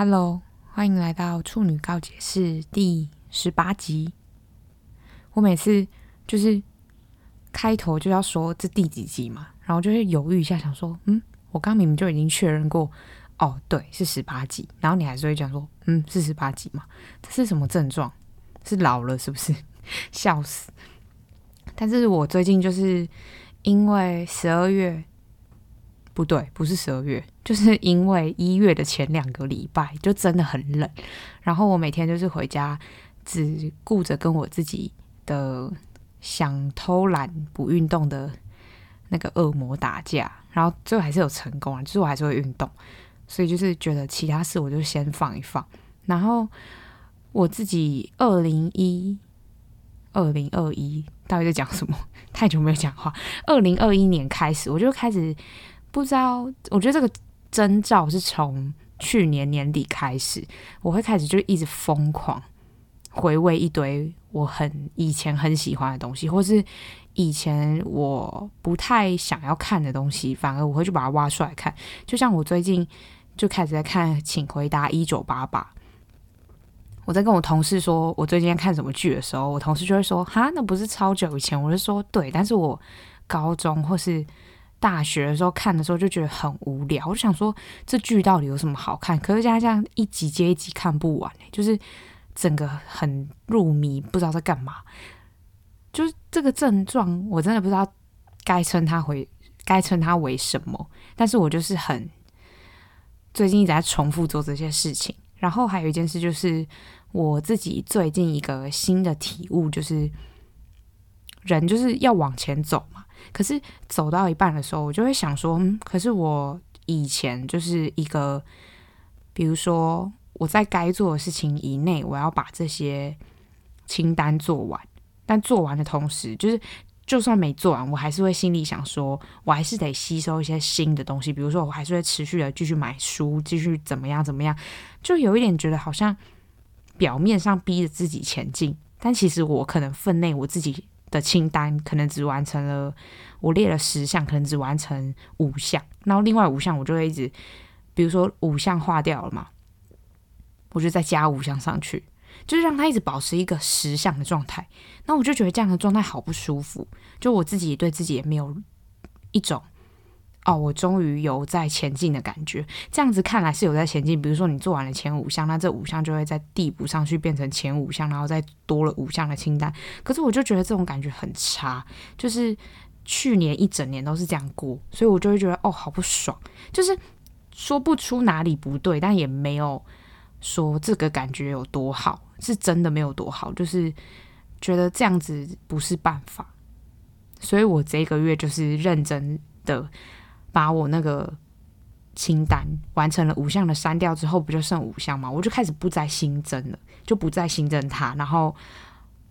Hello，欢迎来到处女告解室第十八集。我每次就是开头就要说这第几集嘛，然后就会犹豫一下，想说，嗯，我刚明明就已经确认过，哦，对，是十八集。然后你还是会讲说，嗯，是十八集嘛？这是什么症状？是老了是不是？笑死！但是我最近就是因为十二月。不对，不是十二月，就是因为一月的前两个礼拜就真的很冷，然后我每天就是回家，只顾着跟我自己的想偷懒不运动的那个恶魔打架，然后最后还是有成功啊，就是我还是会运动，所以就是觉得其他事我就先放一放，然后我自己二零一二零二一到底在讲什么？太久没有讲话，二零二一年开始我就开始。不知道，我觉得这个征兆是从去年年底开始，我会开始就一直疯狂回味一堆我很以前很喜欢的东西，或是以前我不太想要看的东西，反而我会去把它挖出来看。就像我最近就开始在看《请回答一九八八》，我在跟我同事说我最近在看什么剧的时候，我同事就会说：“哈，那不是超久以前？”我就说：“对，但是我高中或是。”大学的时候看的时候就觉得很无聊，我就想说这剧到底有什么好看？可是现在这样一集接一集看不完，就是整个很入迷，不知道在干嘛。就是这个症状，我真的不知道该称它为该称它为什么。但是我就是很最近一直在重复做这些事情。然后还有一件事就是我自己最近一个新的体悟，就是人就是要往前走嘛。可是走到一半的时候，我就会想说，嗯，可是我以前就是一个，比如说我在该做的事情以内，我要把这些清单做完。但做完的同时，就是就算没做完，我还是会心里想说，我还是得吸收一些新的东西。比如说，我还是会持续的继续买书，继续怎么样怎么样，就有一点觉得好像表面上逼着自己前进，但其实我可能分内我自己。的清单可能只完成了，我列了十项，可能只完成五项，然后另外五项我就会一直，比如说五项划掉了嘛，我就再加五项上去，就是让它一直保持一个十项的状态。那我就觉得这样的状态好不舒服，就我自己对自己也没有一种。哦，我终于有在前进的感觉，这样子看来是有在前进。比如说你做完了前五项，那这五项就会在递补上去变成前五项，然后再多了五项的清单。可是我就觉得这种感觉很差，就是去年一整年都是这样过，所以我就会觉得哦，好不爽，就是说不出哪里不对，但也没有说这个感觉有多好，是真的没有多好，就是觉得这样子不是办法，所以我这个月就是认真的。把我那个清单完成了五项的删掉之后，不就剩五项吗？我就开始不再新增了，就不再新增它，然后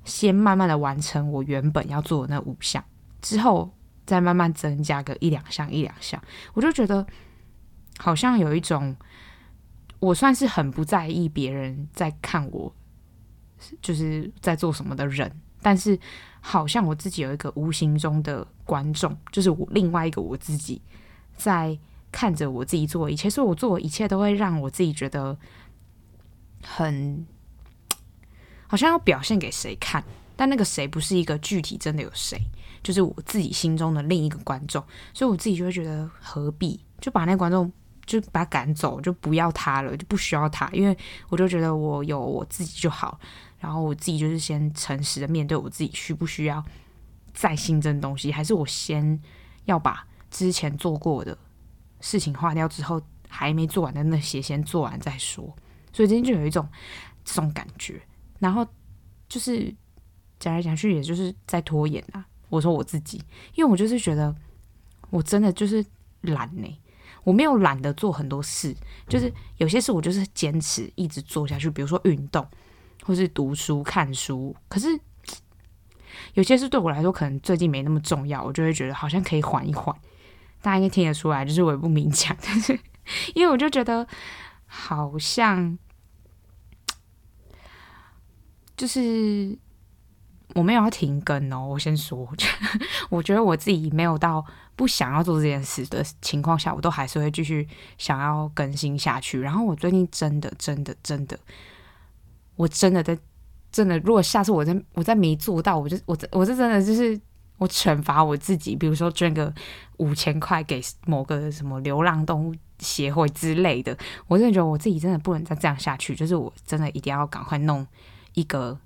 先慢慢的完成我原本要做的那五项，之后再慢慢增加个一两项一两项。我就觉得好像有一种，我算是很不在意别人在看我，就是在做什么的人，但是好像我自己有一个无形中的观众，就是我另外一个我自己。在看着我自己做一切，所以我做的一切都会让我自己觉得很好像要表现给谁看，但那个谁不是一个具体真的有谁，就是我自己心中的另一个观众，所以我自己就会觉得何必就把那观众就把他赶走，就不要他了，就不需要他，因为我就觉得我有我自己就好，然后我自己就是先诚实的面对我自己，需不需要再新增东西，还是我先要把。之前做过的事情划掉之后，还没做完的那些先做完再说。所以今天就有一种这种感觉，然后就是讲来讲去，也就是在拖延啊。我说我自己，因为我就是觉得我真的就是懒呢、我没有懒得做很多事，就是有些事我就是坚持一直做下去，比如说运动或是读书看书，可是。有些事对我来说可能最近没那么重要，我就会觉得好像可以缓一缓。大家应该听得出来，就是我也不明讲，但是因为我就觉得好像就是我没有要停更哦。我先说，我觉得我自己没有到不想要做这件事的情况下，我都还是会继续想要更新下去。然后我最近真的真的真的，我真的在真的，如果下次我再我再没做到，我就我这我这真的就是我惩罚我自己，比如说捐个五千块给某个什么流浪动物协会之类的，我真的觉得我自己真的不能再这样下去，就是我真的一定要赶快弄一个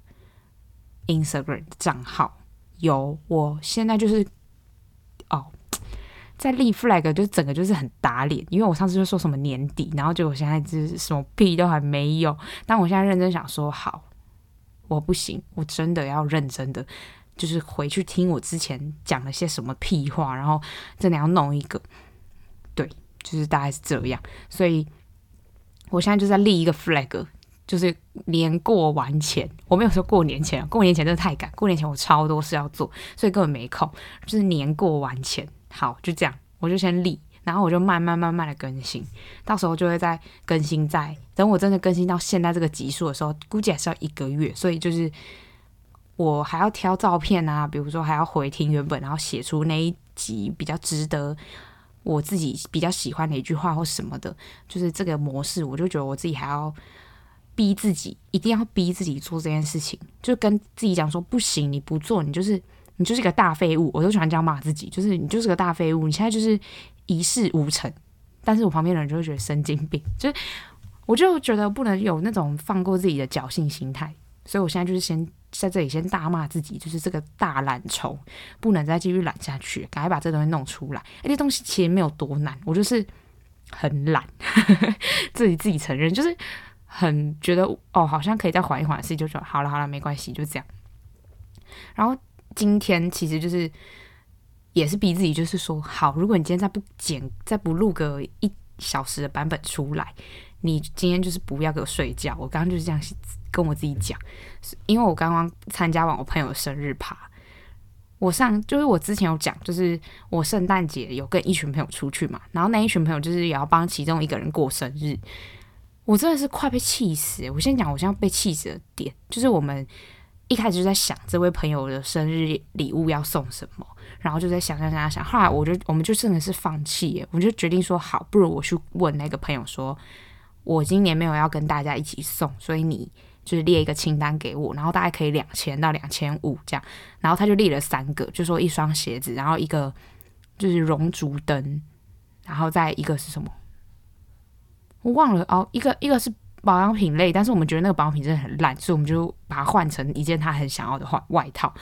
Instagram 账号。有，我现在就是哦，在立 flag，就整个就是很打脸，因为我上次就说什么年底，然后结果现在就是什么屁都还没有。但我现在认真想说，好，我不行，我真的要认真的，就是回去听我之前讲了些什么屁话，然后真的要弄一个，对，就是大概是这样。所以我现在就在立一个 flag。就是年过完前，我没有说过年前，过年前真的太赶，过年前我超多事要做，所以根本没空。就是年过完前，好，就这样，我就先立，然后我就慢慢慢慢的更新，到时候就会再更新在，等我真的更新到现在这个集数的时候，估计还是要一个月，所以就是我还要挑照片啊，比如说还要回听原本，然后写出那一集比较值得我自己比较喜欢的一句话或什么的，就是这个模式，我就觉得我自己还要。逼自己一定要逼自己做这件事情，就跟自己讲说不行，你不做，你就是你就是个大废物。我都喜欢这样骂自己，就是你就是个大废物，你现在就是一事无成。但是我旁边的人就会觉得神经病，就是我就觉得不能有那种放过自己的侥幸心态。所以我现在就是先在这里先大骂自己，就是这个大懒虫，不能再继续懒下去，赶快把这东西弄出来。而且东西其实没有多难，我就是很懒，自己自己承认，就是。很觉得哦，好像可以再缓一缓的事，就说好了好了，没关系，就这样。然后今天其实就是也是逼自己，就是说好，如果你今天再不剪，再不录个一小时的版本出来，你今天就是不要给我睡觉。我刚刚就是这样跟我自己讲，因为我刚刚参加完我朋友的生日趴，我上就是我之前有讲，就是我圣诞节有跟一群朋友出去嘛，然后那一群朋友就是也要帮其中一个人过生日。我真的是快被气死！我先讲，我现在被气死的点就是，我们一开始就在想这位朋友的生日礼物要送什么，然后就在想想想想，后来我就我们就真的是放弃耶，我就决定说好，不如我去问那个朋友说，我今年没有要跟大家一起送，所以你就是列一个清单给我，然后大概可以两千到两千五这样，然后他就列了三个，就说一双鞋子，然后一个就是熔烛灯，然后再一个是什么？我忘了哦，一个一个是保养品类，但是我们觉得那个保养品真的很烂，所以我们就把它换成一件他很想要的外外套。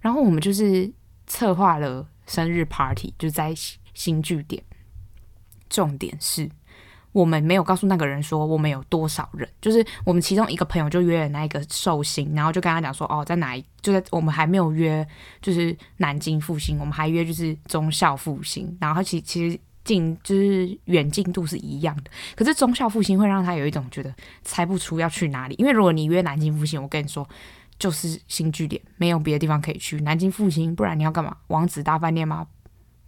然后我们就是策划了生日 party，就在新据点。重点是我们没有告诉那个人说我们有多少人，就是我们其中一个朋友就约了那一个寿星，然后就跟他讲说哦，在哪一，就在我们还没有约，就是南京复兴，我们还约就是忠孝复兴，然后他其其实。近就是远近度是一样的，可是忠孝复兴会让他有一种觉得猜不出要去哪里，因为如果你约南京复兴，我跟你说就是新据点，没有别的地方可以去。南京复兴，不然你要干嘛？王子大饭店吗？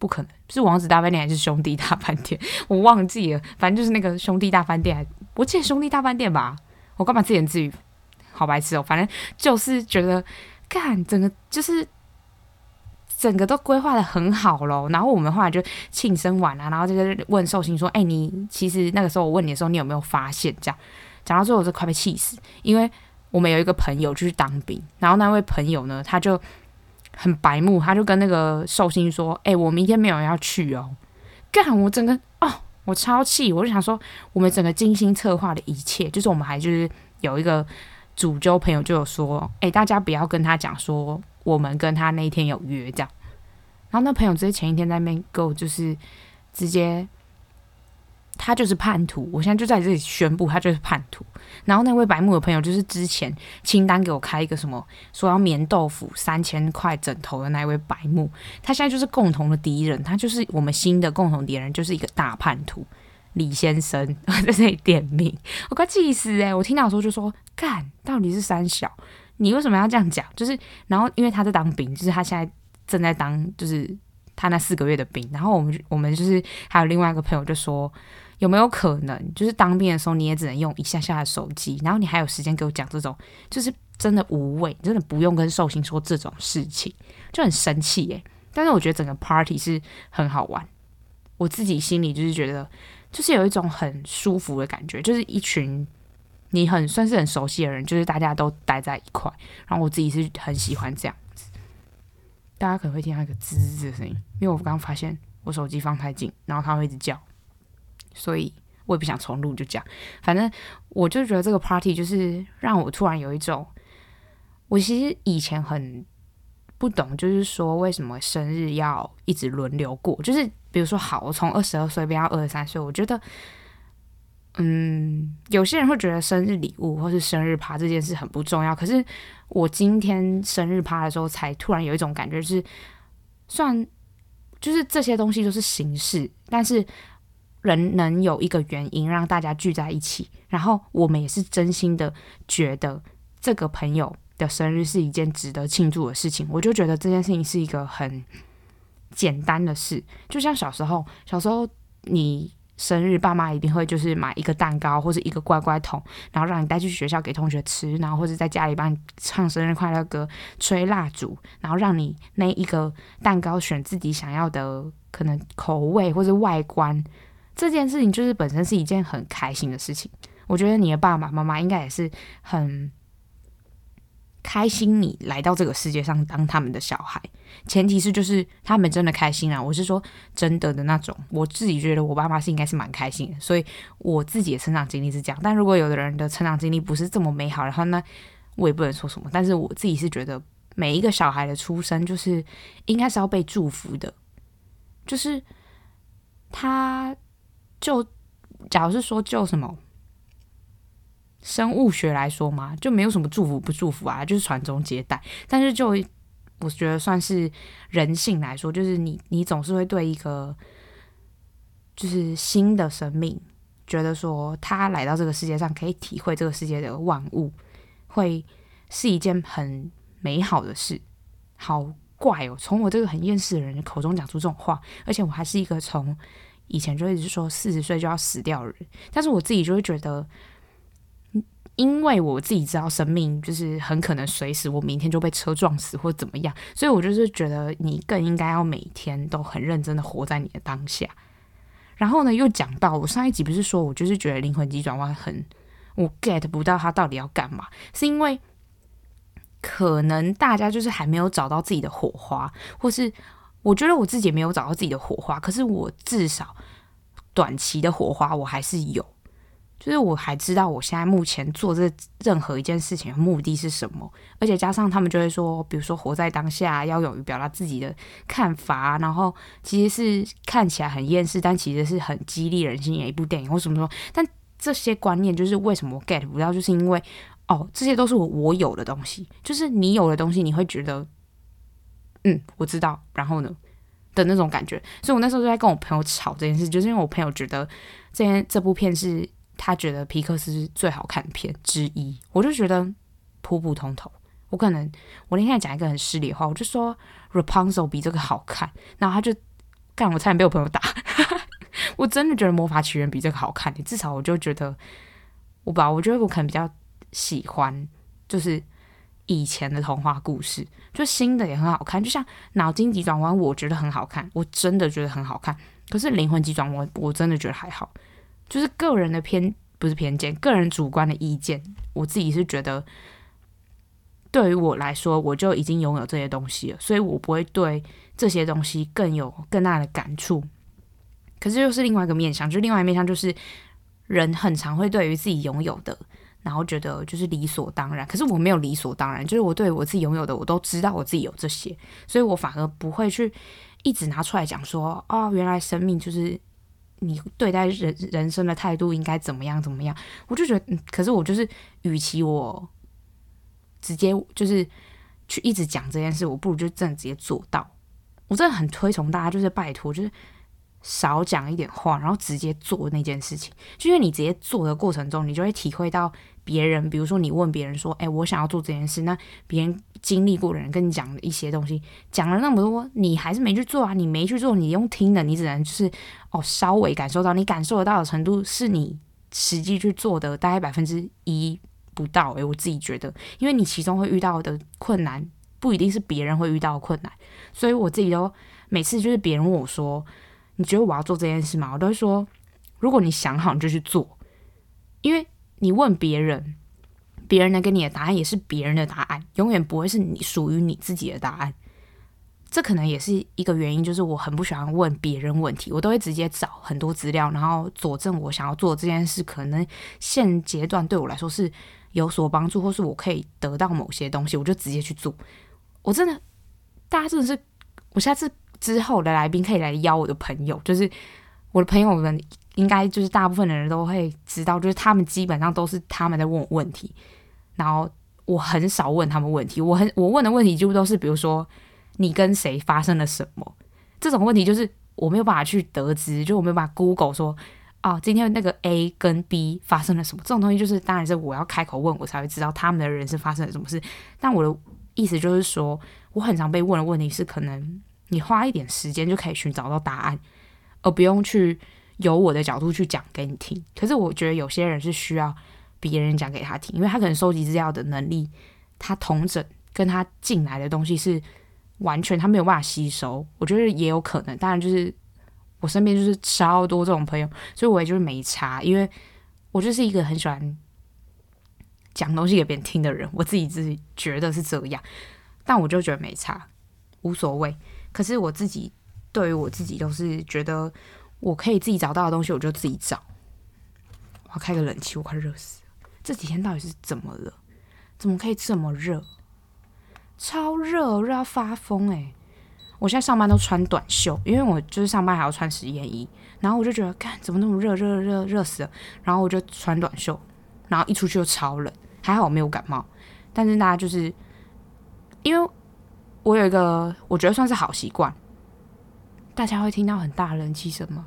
不可能，是王子大饭店还是兄弟大饭店？我忘记了，反正就是那个兄弟大饭店，我记得兄弟大饭店吧？我干嘛自言自语？好白痴哦！反正就是觉得，干整个就是。整个都规划得很好咯，然后我们后来就庆生完啊，然后就在问寿星说：“哎，你其实那个时候我问你的时候，你有没有发现？”这样讲到最后，我就快被气死，因为我们有一个朋友就是当兵，然后那位朋友呢，他就很白目，他就跟那个寿星说：“哎，我明天没有要去哦。”干，我整个哦，我超气，我就想说，我们整个精心策划的一切，就是我们还就是有一个主揪朋友就有说：“哎，大家不要跟他讲说。”我们跟他那一天有约这样，然后那朋友直接前一天在那边 go，就是直接他就是叛徒。我现在就在这里宣布，他就是叛徒。然后那位白木的朋友就是之前清单给我开一个什么说要棉豆腐三千块枕头的那位白木，他现在就是共同的敌人，他就是我们新的共同敌人，就是一个大叛徒李先生我在这里点名，我快气死诶、我听到的时候就说干，到底是三小。你为什么要这样讲？就是，然后因为他在当兵，就是他现在正在当，就是他那四个月的兵。然后我们我们就是还有另外一个朋友就说，有没有可能，就是当兵的时候你也只能用一下下的手机，然后你还有时间给我讲这种，就是真的无谓，真的不用跟寿星说这种事情，就很生气耶。但是我觉得整个 party 是很好玩，我自己心里就是觉得，就是有一种很舒服的感觉，就是一群你很算是很熟悉的人，就是大家都待在一块，然后我自己是很喜欢这样子。大家可能会听到一个滋滋的声音，因为我刚刚发现我手机放太近，然后它会一直叫，所以我也不想重录，就这样。反正我就觉得这个 party 就是让我突然有一种，我其实以前很。不懂，就是说为什么生日要一直轮流过？就是比如说，好，我从二十二岁变到二十三岁，我觉得，嗯，有些人会觉得生日礼物或是生日趴这件事很不重要。可是我今天生日趴的时候，才突然有一种感觉，就是算，就是这些东西都是形式，但是人能有一个原因让大家聚在一起，然后我们也是真心的觉得这个朋友。的生日是一件值得庆祝的事情，我就觉得这件事情是一个很简单的事，就像小时候，小时候你生日，爸妈一定会就是买一个蛋糕或者一个乖乖桶，然后让你带去学校给同学吃，然后或者在家里帮你唱生日快乐歌、吹蜡烛，然后让你那一个蛋糕选自己想要的可能口味或者外观，这件事情就是本身是一件很开心的事情。我觉得你的爸爸妈妈应该也是很。开心你来到这个世界上当他们的小孩，前提是就是他们真的开心啊！我是说真的的那种。我自己觉得我爸妈是应该是蛮开心的，所以我自己的成长经历是这样。但如果有的人的成长经历不是这么美好的话，那我也不能说什么。但是我自己是觉得每一个小孩的出生就是应该是要被祝福的，就是他就假如是说就什么。生物学来说嘛，就没有什么祝福不祝福啊，就是传宗接代。但是就我觉得算是人性来说，就是你你总是会对一个就是新的生命，觉得说他来到这个世界上可以体会这个世界的万物，会是一件很美好的事。好怪哦，从我这个很厌世的人口中讲出这种话，而且我还是一个从以前就一直说四十岁就要死掉人，但是我自己就会觉得。因为我自己知道生命就是很可能随时我明天就被车撞死或怎么样，所以我就是觉得你更应该要每天都很认真的活在你的当下。然后呢，又讲到我上一集不是说我就是觉得灵魂急转弯很，我 get 不到他到底要干嘛，是因为可能大家就是还没有找到自己的火花，或是我觉得我自己没有找到自己的火花，可是我至少短期的火花我还是有。就是我还知道我现在目前做这任何一件事情的目的是什么，而且加上他们就会说，比如说活在当下，要勇于表达自己的看法，然后其实是看起来很厌世，但其实是很激励人心的一部电影或什么什么。但这些观念就是为什么我 get 不到，就是因为哦，这些都是我我有的东西，就是你有的东西，你会觉得嗯，我知道，然后呢的那种感觉。所以我那时候就在跟我朋友吵这件事，就是因为我朋友觉得这件这部片是。他觉得皮克斯最好看的片之一，我就觉得普普通通。我可能我那天讲一个很失礼的话，我就说 Rapunzel 比这个好看，然后他就干，我差点被我朋友打。我真的觉得魔法奇缘比这个好看，至少我就觉得我吧，我觉得我可能比较喜欢就是以前的童话故事，就新的也很好看，就像脑筋急转弯，我觉得很好看，我真的觉得很好看。可是灵魂急转弯，我真的觉得还好。就是个人的偏，不是偏见，个人主观的意见。我自己是觉得，对于我来说，我就已经拥有这些东西了，所以我不会对这些东西更有更大的感触。可是又是另外一个面向，就另外一个面向就是，人很常会对于自己拥有的，然后觉得就是理所当然。可是我没有理所当然，就是我对我自己拥有的，我都知道我自己有这些，所以我反而不会去一直拿出来讲说，哦，原来生命就是。你对待人人生的态度应该怎么样？怎么样？我就觉得，可是我就是，与其我直接就是去一直讲这件事，我不如就真的直接做到。我真的很推崇大家，就是拜托，就是少讲一点话，然后直接做那件事情。就因为你直接做的过程中，你就会体会到。别人，比如说你问别人说：“哎，我想要做这件事。”那别人经历过的人跟你讲的一些东西，讲了那么多，你还是没去做啊？你没去做，你用听的，你只能就是哦，稍微感受到，你感受得到的程度是你实际去做的大概百分之一不到。哎，我自己觉得，因为你其中会遇到的困难不一定是别人会遇到的困难。所以我自己都每次就是别人问我说：“你觉得我要做这件事吗？”我都会说：“如果你想好，你就去做。”因为你问别人，别人能给你的答案也是别人的答案，永远不会是你属于你自己的答案。这可能也是一个原因，就是我很不喜欢问别人问题，我都会直接找很多资料，然后佐证我想要做这件事，可能现阶段对我来说是有所帮助，或是我可以得到某些东西，我就直接去做。我真的，大家真的是，我下次之后的来宾可以来邀我的朋友，就是我的朋友们，应该就是大部分的人都会知道，就是他们基本上都是他们在问我问题，然后我很少问他们问题，我很我问的问题几乎都是比如说。你跟谁发生了什么？这种问题就是我没有办法去得知，就我没有办法 Google 说，哦，今天那个 A 跟 B 发生了什么？这种东西就是，当然是我要开口问，我才会知道他们的人生发生了什么事。但我的意思就是说，我很常被问的问题是，可能你花一点时间就可以寻找到答案，而不用去由我的角度去讲给你听。可是我觉得有些人是需要别人讲给他听，因为他可能收集资料的能力，他同整跟他进来的东西是。完全他没有办法吸收，我觉得也有可能。当然，就是我身边就是超多这种朋友，所以我也就是没差，因为我就是一个很喜欢讲东西给别人听的人，我自己自己觉得是这样，但我就觉得没差，无所谓。可是我自己对于我自己都是觉得，我可以自己找到的东西，我就自己找。我要开个冷气，我快热死了。这几天到底是怎么了？怎么可以这么热？超热，热到发疯哎！我现在上班都穿短袖，因为我就是上班还要穿实验衣，然后我就觉得，干怎么那么热，热热热死了！然后我就穿短袖，然后一出去就超冷，还好我没有感冒。但是大家就是，因为我有一个我觉得算是好习惯，大家会听到很大冷气声吗？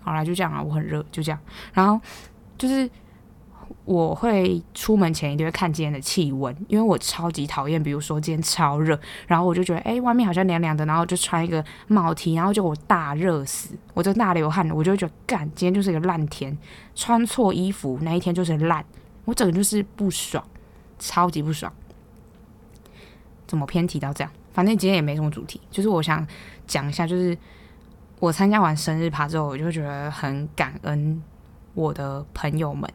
好啦，就这样啊，我很热，就这样。然后就是。我会出门前一定会看今天的气温，因为我超级讨厌，比如说今天超热，然后我就觉得哎，外面好像凉凉的，然后就穿一个帽 T，然后就我大热死，我就大流汗，我就觉得干，今天就是一个烂天，穿错衣服那一天就是烂，我整个就是不爽，超级不爽。怎么偏题到这样？反正今天也没什么主题，就是我想讲一下，就是我参加完生日趴之后，我就觉得很感恩我的朋友们。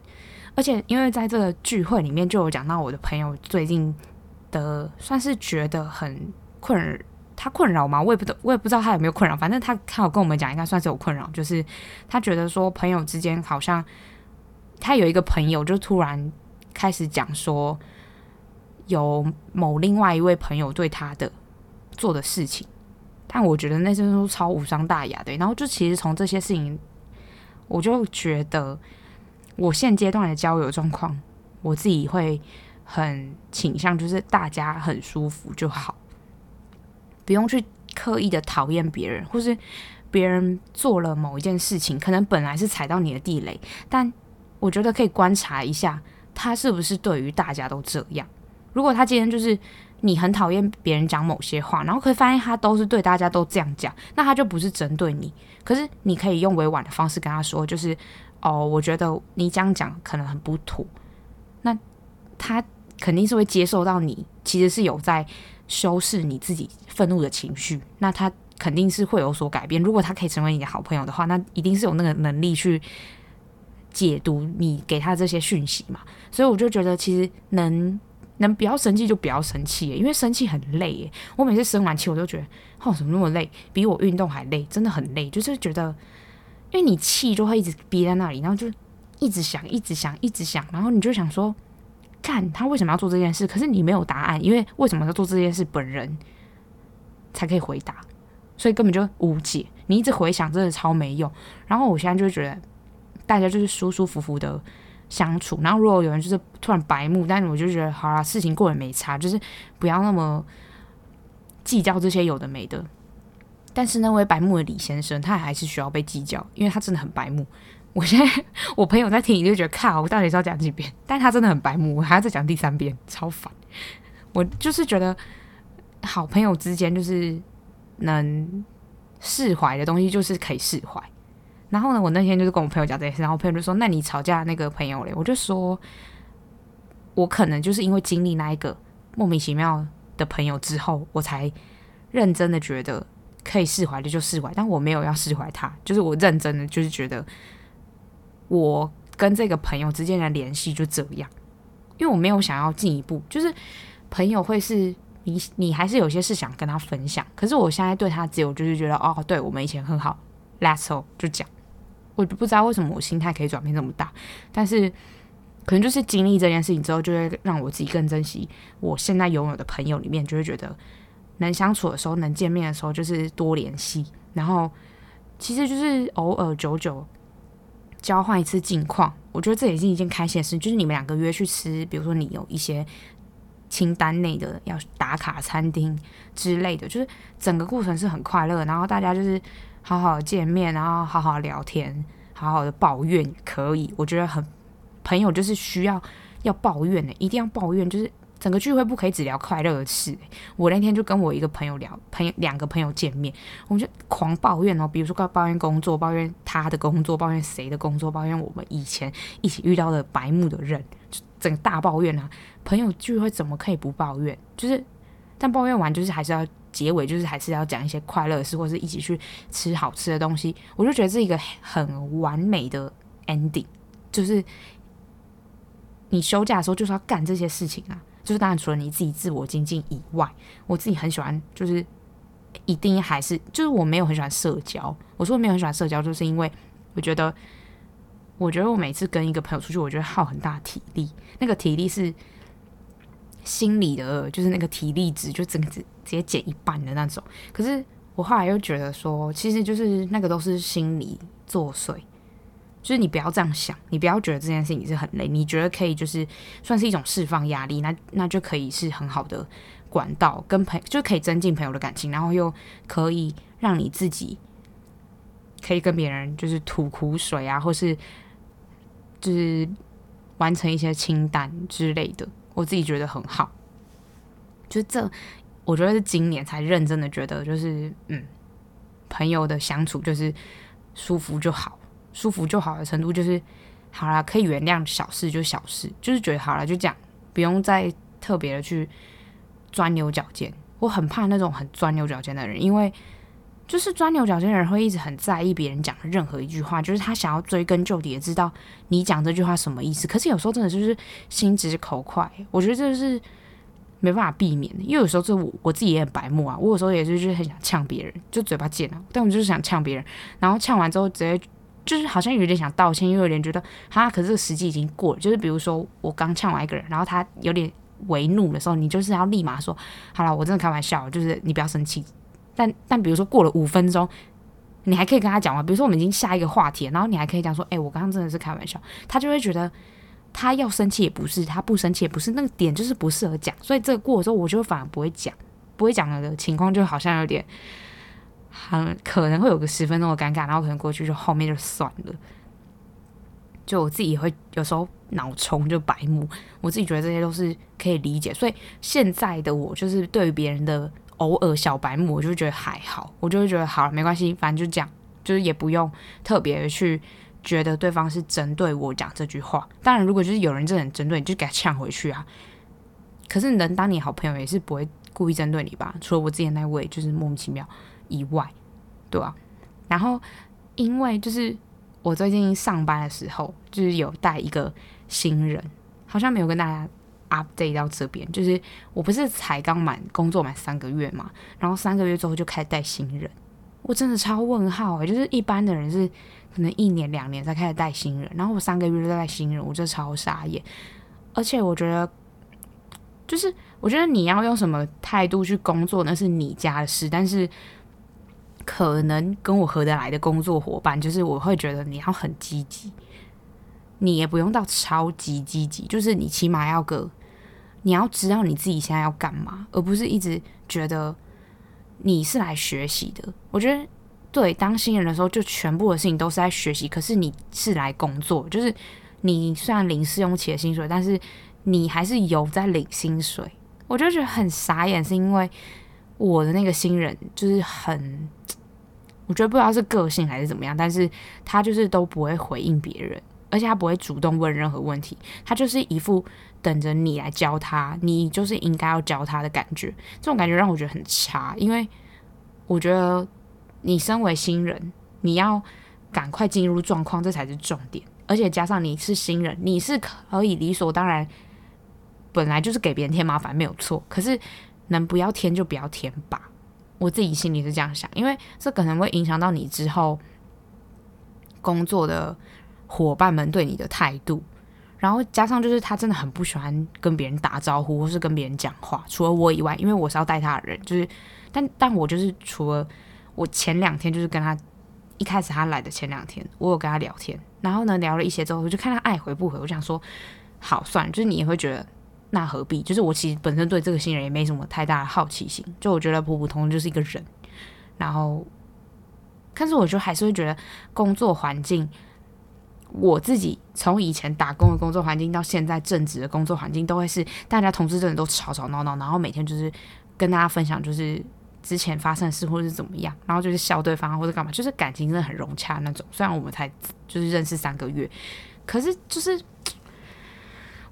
而且，因为在这个聚会里面，就有讲到我的朋友最近的，算是觉得很困扰，他困扰吗？我也不懂，我也不知道他有没有困扰。反正他他有跟我们讲，应该算是有困扰，就是他觉得说朋友之间好像，他有一个朋友就突然开始讲说，有某另外一位朋友对他的做的事情，但我觉得那些都超无伤大雅的。然后就其实从这些事情，我就觉得。我现阶段的交友状况，我自己会很倾向，就是大家很舒服就好，不用去刻意的讨厌别人，或是别人做了某一件事情，可能本来是踩到你的地雷，但我觉得可以观察一下，他是不是对于大家都这样。如果他今天就是你很讨厌别人讲某些话，然后可以发现他都是对大家都这样讲，那他就不是针对你。可是你可以用委婉的方式跟他说，就是。哦，我觉得你这样讲可能很不妥，那他肯定是会接受到你其实是有在修饰你自己愤怒的情绪，那他肯定是会有所改变。如果他可以成为你的好朋友的话，那一定是有那个能力去解读你给他这些讯息嘛。所以我就觉得，其实能能不要生气就不要生气，因为生气很累耶。我每次生完气，我都觉得哦，怎么那么累，比我运动还累，真的很累，就是觉得。因为你气就会一直憋在那里，然后就一直想，一直想，一直想，然后你就想说，看他为什么要做这件事，可是你没有答案，因为为什么要做这件事，本人才可以回答，所以根本就无解。你一直回想，真的超没用。然后我现在就觉得，大家就是舒舒服服的相处。然后如果有人就是突然白目，但是我就觉得，好啦，事情过也没差，就是不要那么计较这些有的没的。但是那位白目的李先生，他还是需要被计较，因为他真的很白目。我现在 我朋友在听，你就觉得靠，我到底是要讲几遍？但他真的很白目，我还要再讲第三遍，超烦。我就是觉得，好朋友之间就是能释怀的东西，就是可以释怀。然后呢，我那天就是跟我朋友讲这件事，然后我朋友就说：“那你吵架那个朋友嘞？”我就说：“我可能就是因为经历那一个莫名其妙的朋友之后，我才认真的觉得可以释怀的就释怀，但我没有要释怀他，就是我认真的就是觉得我跟这个朋友之间的联系就这样，因为我没有想要进一步，就是朋友会是你你还是有些事想跟他分享，可是我现在对他只有就是觉得哦，对我们以前很好，Let's go 就讲，我不知道为什么我心态可以转变这么大，但是。可能就是经历这件事情之后，就会让我自己更珍惜我现在拥有的朋友里面，就会觉得能相处的时候，能见面的时候，就是多联系。然后其实就是偶尔久久交换一次近况，我觉得这也是一件开心的事。就是你们两个约去吃，比如说你有一些清单内的要打卡餐厅之类的，就是整个过程是很快乐。然后大家就是好好见面，然后好好聊天，好好的抱怨可以，我觉得很。朋友就是需要要抱怨的，一定要抱怨，就是整个聚会不可以只聊快乐的事。我那天就跟我一个朋友聊，朋友两个朋友见面，我们就狂抱怨哦，比如说抱怨工作，抱怨他的工作，抱怨谁的工作，抱怨我们以前一起遇到的白目的人，就整个大抱怨啊！朋友聚会怎么可以不抱怨？就是但抱怨完就是还是要结尾，就是还是要讲一些快乐的事，或是一起去吃好吃的东西。我就觉得是一个很完美的 ending，就是。你休假的时候就是要干这些事情啊，就是当然除了你自己自我精进以外，我自己很喜欢，就是一定还是就是我没有很喜欢社交。我说我没有很喜欢社交，就是因为我觉得，我觉得我每次跟一个朋友出去，我觉得耗很大体力，那个体力是心理的，就是那个体力值就整个直接减一半的那种。可是我后来又觉得说，其实就是那个都是心理作祟。就是你不要这样想，你不要觉得这件事情是很累，你觉得可以就是算是一种释放压力，那那就可以是很好的管道，跟朋就可以增进朋友的感情，然后又可以让你自己可以跟别人就是吐苦水啊，或是就是完成一些清单之类的，我自己觉得很好。就这，我觉得是今年才认真的觉得，就是嗯，朋友的相处就是舒服就好。舒服就好的程度就是，好啦，可以原谅小事就小事，就是觉得好了就这样，不用再特别的去钻牛角尖。我很怕那种很钻牛角尖的人，因为就是钻牛角尖的人会一直很在意别人讲的任何一句话，就是他想要追根究底的知道你讲这句话什么意思。可是有时候真的就是心直口快，我觉得这是没办法避免的。因为有时候这我我自己也很白目啊，我有时候也是就是很想呛别人，就嘴巴贱啊，但我就是想呛别人，然后呛完之后直接。就是好像有点想道歉，又有点觉得哈，可是这个时机已经过了。就是比如说我刚呛完一个人，然后他有点为怒的时候，你就是要立马说好了，我真的开玩笑，就是你不要生气。但但比如说过了五分钟，你还可以跟他讲话。比如说我们已经下一个话题，然后你还可以讲说，哎、我刚刚真的是开玩笑。他就会觉得他要生气也不是，他不生气也不是，那个点就是不适合讲。所以这个过的时候，我就反而不会讲，不会讲的情况就好像有点。很可能会有个十分钟的尴尬，然后可能过去就后面就算了。就我自己也会有时候脑冲就白目，我自己觉得这些都是可以理解。所以现在的我就是对于别人的偶尔小白目，我就觉得还好，我就会觉得好了，没关系，反正就这样，就是也不用特别去觉得对方是针对我讲这句话。当然，如果就是有人真的很针对你，就给他呛回去啊。可是能当你好朋友也是不会故意针对你吧？除了我之前那位，就是莫名其妙。以外，对啊，然后因为就是我最近上班的时候，就是有带一个新人，好像没有跟大家 update 到这边。就是我不是才刚满工作满三个月嘛，然后三个月之后就开始带新人，我真的超问号欸，就是一般的人是可能一年两年才开始带新人，然后我三个月就带新人，我就超傻眼。而且我觉得，就是我觉得你要用什么态度去工作，那是你家的事，但是。可能跟我合得来的工作伙伴，就是我会觉得你要很积极，你也不用到超级积极，就是你起码要个，你要知道你自己现在要干嘛，而不是一直觉得你是来学习的。我觉得对，当新人的时候，就全部的事情都是在学习，可是你是来工作，就是你虽然领试用期的薪水，但是你还是有在领薪水。我就觉得很傻眼，是因为。我的那个新人就是很，我觉得不知道是个性还是怎么样，但是他就是都不会回应别人，而且他不会主动问任何问题，他就是一副等着你来教他，你就是应该要教他的感觉。这种感觉让我觉得很差，因为我觉得你身为新人，你要赶快进入状况，这才是重点。而且加上你是新人，你是可以理所当然，本来就是给别人添麻烦没有错。可是能不要添就不要添吧，我自己心里是这样想，因为这可能会影响到你之后工作的伙伴们对你的态度。然后加上就是他真的很不喜欢跟别人打招呼或是跟别人讲话，除了我以外，因为我是要带他的人，就是但但我就是除了 我前两天就是跟他一开始他来的前两天，我有跟他聊天。然后呢，聊了一些之后，我就看他爱回不回。我想说，好算了，就是你也会觉得那何必？就是我其实本身对这个新人也没什么太大的好奇心，就我觉得普普通通就是一个人。然后，但是我就还是会觉得工作环境，我自己从以前打工的工作环境到现在正职的工作环境，都会是大家同事真的都吵吵闹闹，然后每天就是跟大家分享就是。之前发生的事或者是怎么样，然后就是笑对方或者干嘛，就是感情真的很融洽那种。虽然我们才就是认识三个月，可是就是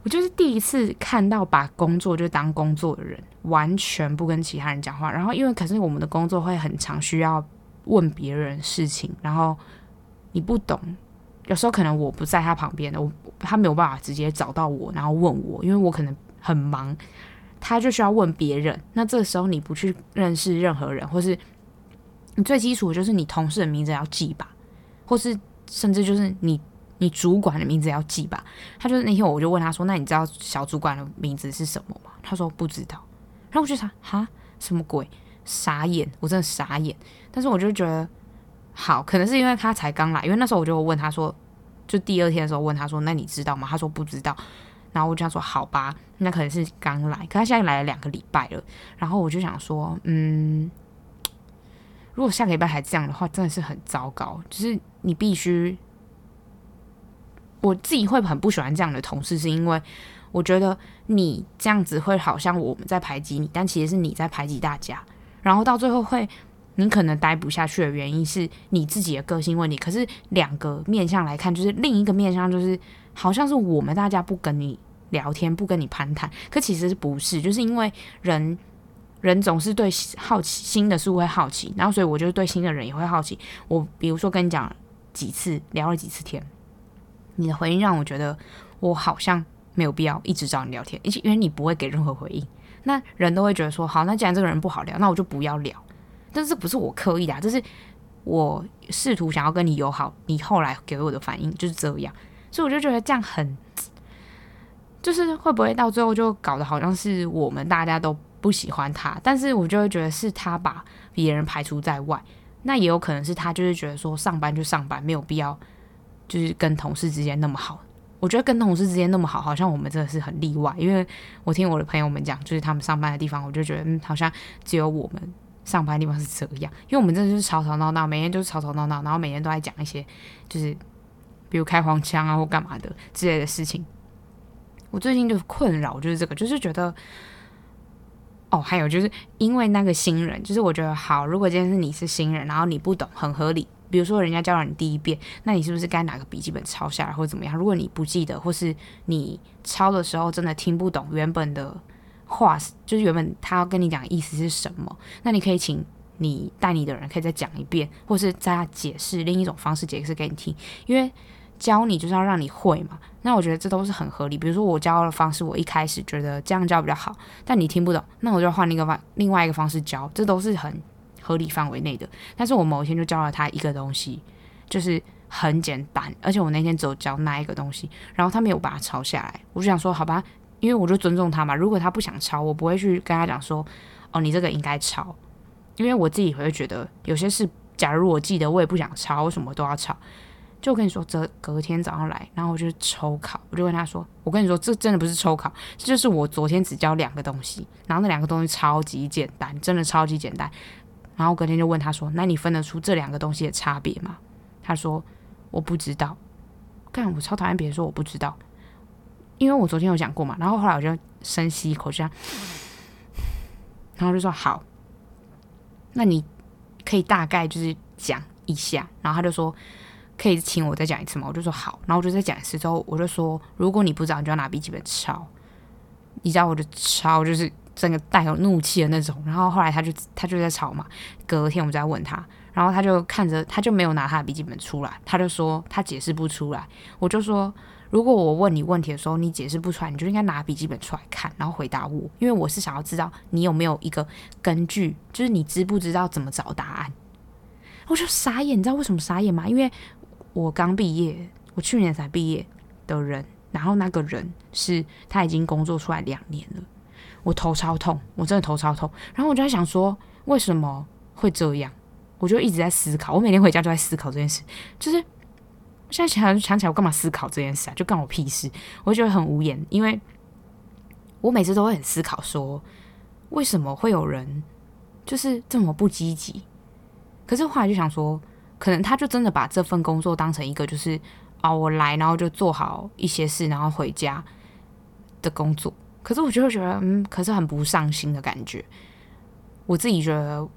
我就是第一次看到把工作就当工作的人，完全不跟其他人讲话。然后因为可是我们的工作会很常需要问别人事情，然后你不懂，有时候可能我不在他旁边的，我他没有办法直接找到我，然后问我，因为我可能很忙。他就需要问别人，那这个时候你不去认识任何人，或是你最基础就是你同事的名字要记吧，或是甚至就是你你主管的名字要记吧。他就是那天我就问他说：“那你知道小主管的名字是什么吗？”他说不知道。然后我就想：“哈，什么鬼？傻眼！我真的傻眼。”但是我就觉得好，可能是因为他才刚来，因为那时候我就问他说，就第二天的时候问他说：“那你知道吗？”他说不知道。然后我就想说：“好吧。”那可能是刚来，可他现在来了两个礼拜了。然后我就想说，嗯，如果下个礼拜还这样的话，真的是很糟糕。就是你必须，我自己会很不喜欢这样的同事，是因为我觉得你这样子会好像我们在排挤你，但其实是你在排挤大家。然后到最后会，你可能待不下去的原因是你自己的个性问题。可是两个面向来看，就是另一个面向就是好像是我们大家不跟你。聊天不跟你攀谈，可其实不是？就是因为人人总是对好奇新的事物会好奇，然后所以我就对新的人也会好奇。我比如说跟你讲几次，聊了几次天，你的回应让我觉得我好像没有必要一直找你聊天，因为你不会给任何回应。那人都会觉得说，好，那既然这个人不好聊，那我就不要聊。但是不是我刻意的啊，这是我试图想要跟你友好，你后来给我的反应就是这样，所以我就觉得这样很。就是会不会到最后就搞得好像是我们大家都不喜欢他，但是我就会觉得是他把别人排除在外，那也有可能是他就是觉得说上班就上班，没有必要就是跟同事之间那么好。我觉得跟同事之间那么好，好像我们真的是很例外，因为我听我的朋友们讲，就是他们上班的地方，我就觉得嗯，好像只有我们上班的地方是这样，因为我们真的就是吵吵闹闹，每天就是吵吵闹闹，然后每天都在讲一些就是比如开黄腔啊或干嘛的之类的事情。我最近就困扰就是这个，就是觉得，哦，还有就是因为那个新人，就是我觉得好，如果今天是你是新人，然后你不懂，很合理。比如说人家教了你第一遍，那你是不是该拿个笔记本抄下来，或者怎么样？如果你不记得，或是你抄的时候真的听不懂原本的话，就是原本他要跟你讲的意思是什么，那你可以请你带你的人可以再讲一遍，或是再解释另一种方式解释给你听，因为。教你就是要让你会嘛，那我觉得这都是很合理。比如说我教的方式，我一开始觉得这样教比较好，但你听不懂，那我就换一个方另外一个方式教，这都是很合理范围内的。但是我某一天就教了他一个东西，就是很简单，而且我那天只有教那一个东西，然后他没有把它抄下来，我就想说好吧，因为我就尊重他嘛。如果他不想抄，我不会去跟他讲说，哦，你这个应该抄，因为我自己会觉得有些事，假如我记得，我也不想抄，为什么都要抄？就跟你说，这隔天早上来，然后我就抽考，我就跟他说：“我跟你说，这真的不是抽考，这就是我昨天只教两个东西，然后那两个东西超级简单，真的超级简单。”然后隔天就问他说：“那你分得出这两个东西的差别吗？”他说：“我不知道。”干，我超讨厌别人说我不知道，因为我昨天有讲过嘛。然后后来我就深吸一口气，然后就说：“好，那你可以大概就是讲一下。”然后他就说。可以请我再讲一次吗？我就说好，然后我就再讲一次之后，我就说如果你不知道，你就要拿笔记本抄。你知道我就抄，就是整个带有怒气的那种。然后后来他就他就在吵嘛，隔天我就在问他，然后他就看着他就没有拿他的笔记本出来，他就说他解释不出来。我就说。如果我问你问题的时候，你解释不出来，你就应该拿笔记本出来看，然后回答我，因为我是想要知道你有没有一个根据，就是你知不知道怎么找答案。我就傻眼，你知道为什么傻眼吗？因为我刚毕业，我去年才毕业的人，然后那个人是他已经工作出来两年了，我头超痛，我真的头超痛。然后我就在想说，为什么会这样？我就一直在思考，我每天回家都在思考这件事，就是。现在想想起来，我干嘛思考这件事啊？就干我屁事！我就觉得很无言，因为我每次都会很思考说，为什么会有人就是这么不积极？可是后来就想说，可能他就真的把这份工作当成一个就是啊，我来然后就做好一些事，然后回家的工作。可是我就会觉得，嗯，可是很不上心的感觉。我自己觉得，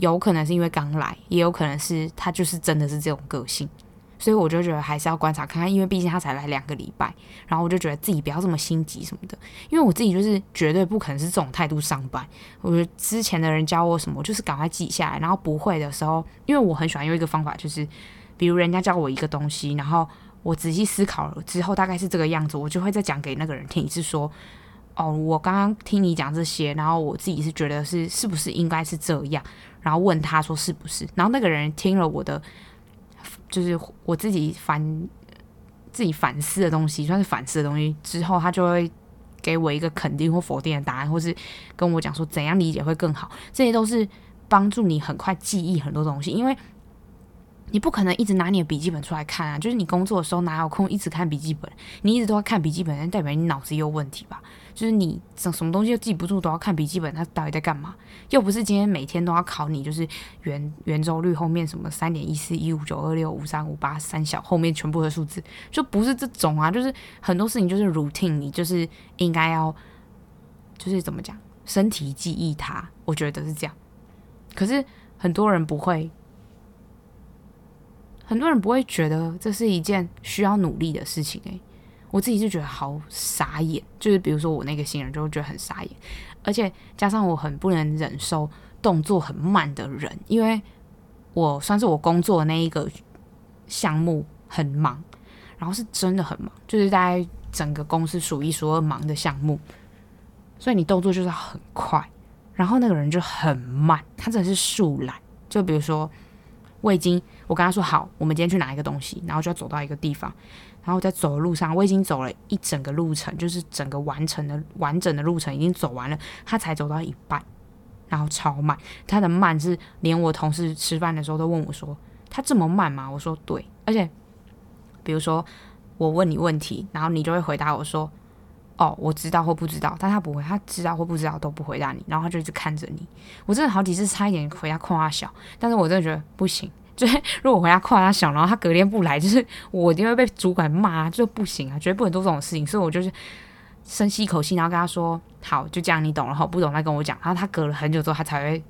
有可能是因为刚来，也有可能是他就是真的是这种个性。所以我就觉得还是要观察看看，因为毕竟他才来两个礼拜，然后我就觉得自己不要这么心急什么的，因为我自己就是绝对不可能是这种态度上班。我觉得之前的人教我什么，我就是赶快记下来，然后不会的时候，因为我很喜欢用一个方法，就是比如人家教我一个东西，然后我仔细思考了之后大概是这个样子，我就会再讲给那个人听，是说哦，我刚刚听你讲这些，然后我自己是觉得是是不是应该是这样，然后问他说是不是，然后那个人听了我的。就是我自己反自己反思的东西，算是反思的东西之后，他就会给我一个肯定或否定的答案，或是跟我讲说怎样理解会更好。这些都是帮助你很快记忆很多东西，因为你不可能一直拿你的笔记本出来看啊。就是你工作的时候哪有空一直看笔记本？你一直都要看笔记本，那代表你脑子有问题吧？就是你什什么东西都记不住，都要看笔记本，他到底在干嘛？又不是今天每天都要考你，就是圆圆周率后面什么三点一四一五九二六五三五八三小后面全部的数字，就不是这种啊。就是很多事情就是 routine，你就是应该要，就是怎么讲，身体记忆它，我觉得是这样。可是很多人不会，很多人不会觉得这是一件需要努力的事情诶、我自己就觉得好傻眼，就是比如说我那个新人就会觉得很傻眼，而且加上我很不能忍受动作很慢的人，因为我算是我工作的那一个项目很忙，然后是真的很忙，就是在整个公司数一数二忙的项目，所以你动作就是很快，然后那个人就很慢，他真的是树懒，就比如说我已经我跟他说好，我们今天去拿一个东西，然后就要走到一个地方。然后在走的路上，我已经走了一整个路程，就是整个完成的完整的路程已经走完了，他才走到一半，然后超慢。他的慢是连我同事吃饭的时候都问我说：“他这么慢吗？”我说：“对。”而且，比如说我问你问题，然后你就会回答我说：“哦，我知道或不知道。”但他不会，他知道或不知道都不回答你，然后他就一直看着你。我真的好几次差一点回答夸他小，但是我真的觉得不行。就是如果我回家夸他小，然后他隔天不来，就是我一定会被主管骂，就不行啊，绝对不能做这种事情。所以我就是深吸一口气，然后跟他说：“好，就这样，你懂了。”好，不懂再跟我讲。然后他隔了很久之后，他才会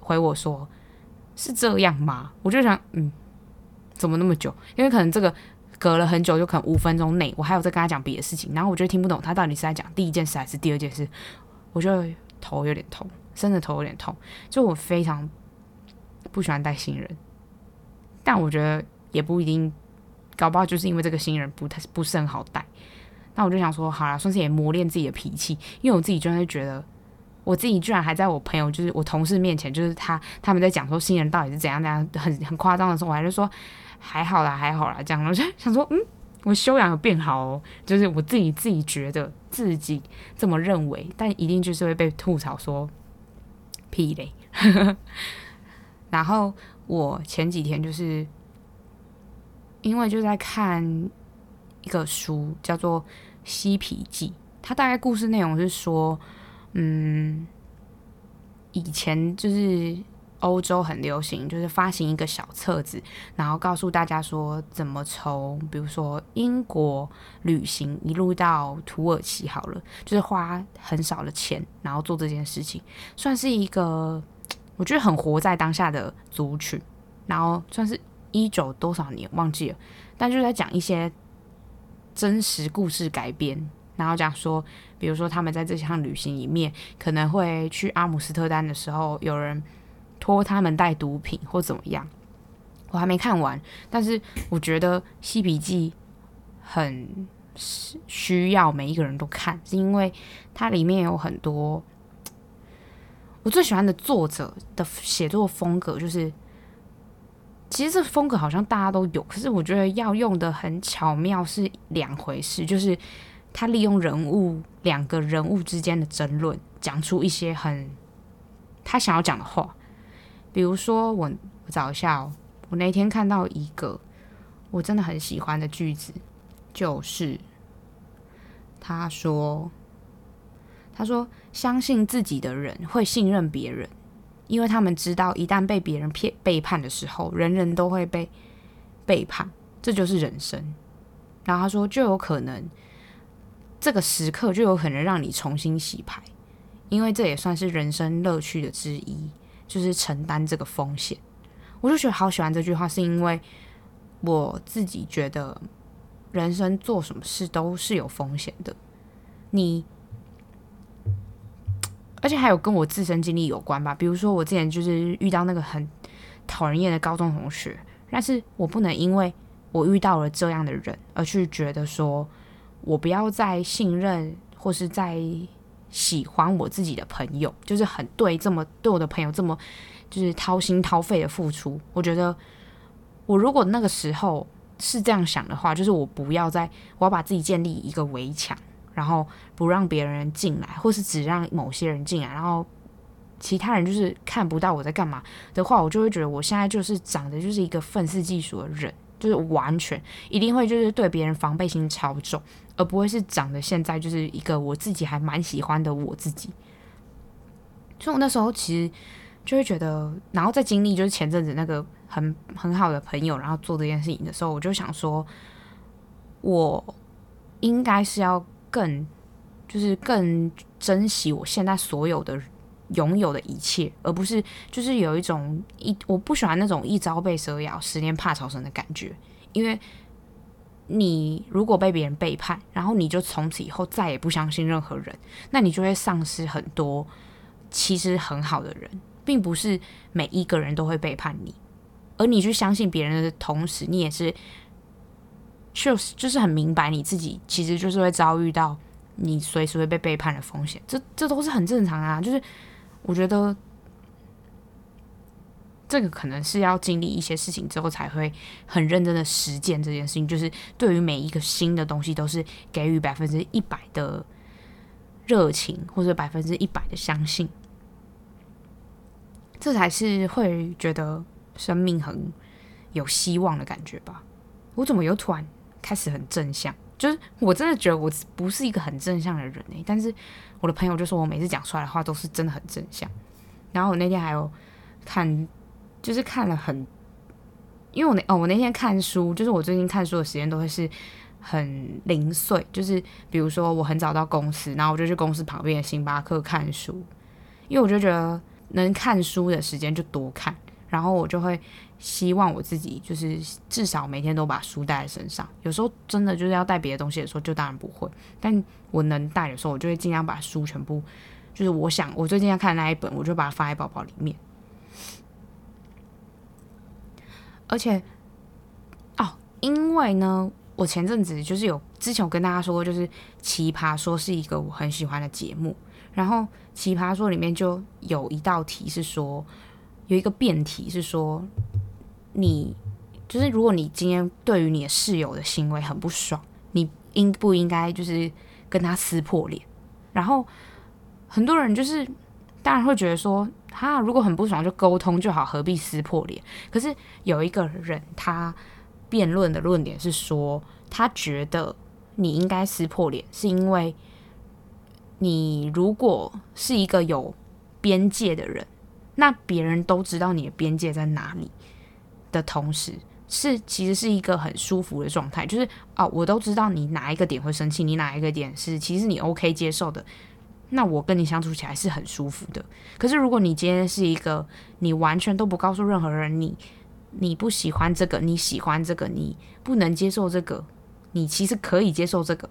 回我说：“是这样吗？”我就想，嗯，怎么那么久？因为可能这个隔了很久，就可能五分钟内，我还有在跟他讲别的事情，然后我就听不懂他到底是在讲第一件事还是第二件事，我就头有点痛，真的头有点痛。就我非常不喜欢带新人。但我觉得也不一定，搞不好就是因为这个新人不太不是很好带。那我就想说，好啦，算是也磨练自己的脾气。因为我自己就会觉得，我自己居然还在我朋友，就是我同事面前，就是他他们在讲说新人到底是怎样怎样，很很夸张的时候，我还是说还好啦，还好啦，这样。我就想说，嗯，我修养有变好哦，就是我自己自己觉得自己这么认为，但一定就是会被吐槽说屁嘞。然后。我前几天就是因为就在看一个书，叫做《嬉皮记》。它大概故事内容是说，嗯，以前就是欧洲很流行，就是发行一个小册子，然后告诉大家说怎么从，比如说英国旅行一路到土耳其好了，就是花很少的钱，然后做这件事情，算是一个。我觉得很活在当下的族群，然后算是一九多少年忘记了，但就是在讲一些真实故事改编，然后讲说，比如说他们在这项旅行里面可能会去阿姆斯特丹的时候，有人托他们带毒品或怎么样。我还没看完，但是我觉得《西笔记》很需要每一个人都看，是因为它里面有很多。我最喜欢的作者的写作风格就是，其实这风格好像大家都有，可是我觉得要用的很巧妙是两回事。就是他利用人物两个人物之间的争论，讲出一些很他想要讲的话。比如说我，我找一下哦，我那天看到一个我真的很喜欢的句子，就是他说。他说：“相信自己的人会信任别人，因为他们知道一旦被别人骗背叛的时候，人人都会被背叛，这就是人生。”然后他说：“就有可能这个时刻就有可能让你重新洗牌，因为这也算是人生乐趣的之一，就是承担这个风险。”我就觉得好喜欢这句话，是因为我自己觉得人生做什么事都是有风险的，你。而且还有跟我自身经历有关吧，比如说我之前就是遇到那个很讨人厌的高中同学，但是我不能因为我遇到了这样的人而去觉得说我不要再信任或是再喜欢我自己的朋友，就是很对这么对我的朋友这么就是掏心掏肺的付出。我觉得我如果那个时候是这样想的话，就是我不要再我要把自己建立一个围墙。然后不让别人进来，或是只让某些人进来，然后其他人就是看不到我在干嘛的话，我就会觉得我现在就是长得就是一个愤世嫉俗的人，就是完全一定会就是对别人防备心超重，而不会是长得现在就是一个我自己还蛮喜欢的我自己。所以我那时候其实就会觉得，然后在经历就是前阵子那个很很好的朋友，然后做这件事情的时候，我就想说，我应该是要。更就是更珍惜我现在所有的拥有的一切，而不是就是有一种一我不喜欢那种一朝被蛇咬，十年怕草绳的感觉。因为你如果被别人背叛，然后你就从此以后再也不相信任何人，那你就会丧失很多其实很好的人，并不是每一个人都会背叛你，而你去相信别人的同时，你也是。就是就是很明白你自己其实就是会遭遇到你随时会被背叛的风险，这这都是很正常啊。就是我觉得这个可能是要经历一些事情之后才会很认真的实践这件事情。就是对于每一个新的东西都是给予百分之一百的热情或者百分之一百的相信，这才是会觉得生命很有希望的感觉吧。我怎么又突然？开始很正向，就是我真的觉得我不是一个很正向的人诶，但是我的朋友就说我每次讲出来的话都是真的很正向。然后我那天还有看，就是看了很，因为我那哦，我那天看书，就是我最近看书的时间都会是很零碎，就是比如说我很早到公司，然后我就去公司旁边的星巴克看书，因为我就觉得能看书的时间就多看，然后我就会。希望我自己就是至少每天都把书带在身上。有时候真的就是要带别的东西的时候，就当然不会。但我能带的时候，我就会尽量把书全部，就是我想我最近要看的那一本，我就把它放在包包里面。而且，哦，因为呢，我前阵子就是有之前有跟大家说过，就是《奇葩说》是一个我很喜欢的节目。然后，《奇葩说》里面就有一道题是说，有一个辩题是说。你就是，如果你今天对于你的室友的行为很不爽，你应不应该就是跟他撕破脸？然后很多人就是当然会觉得说，哈，如果很不爽就沟通就好，何必撕破脸？可是有一个人他辩论的论点是说，他觉得你应该撕破脸，是因为你如果是一个有边界的人，那别人都知道你的边界在哪里。的同时，是其实是一个很舒服的状态，就是哦，我都知道你哪一个点会生气，你哪一个点是其实你 OK 接受的，那我跟你相处起来是很舒服的。可是如果你今天是一个你完全都不告诉任何人你你不喜欢这个，你喜欢这个，你不能接受这个，你其实可以接受这个，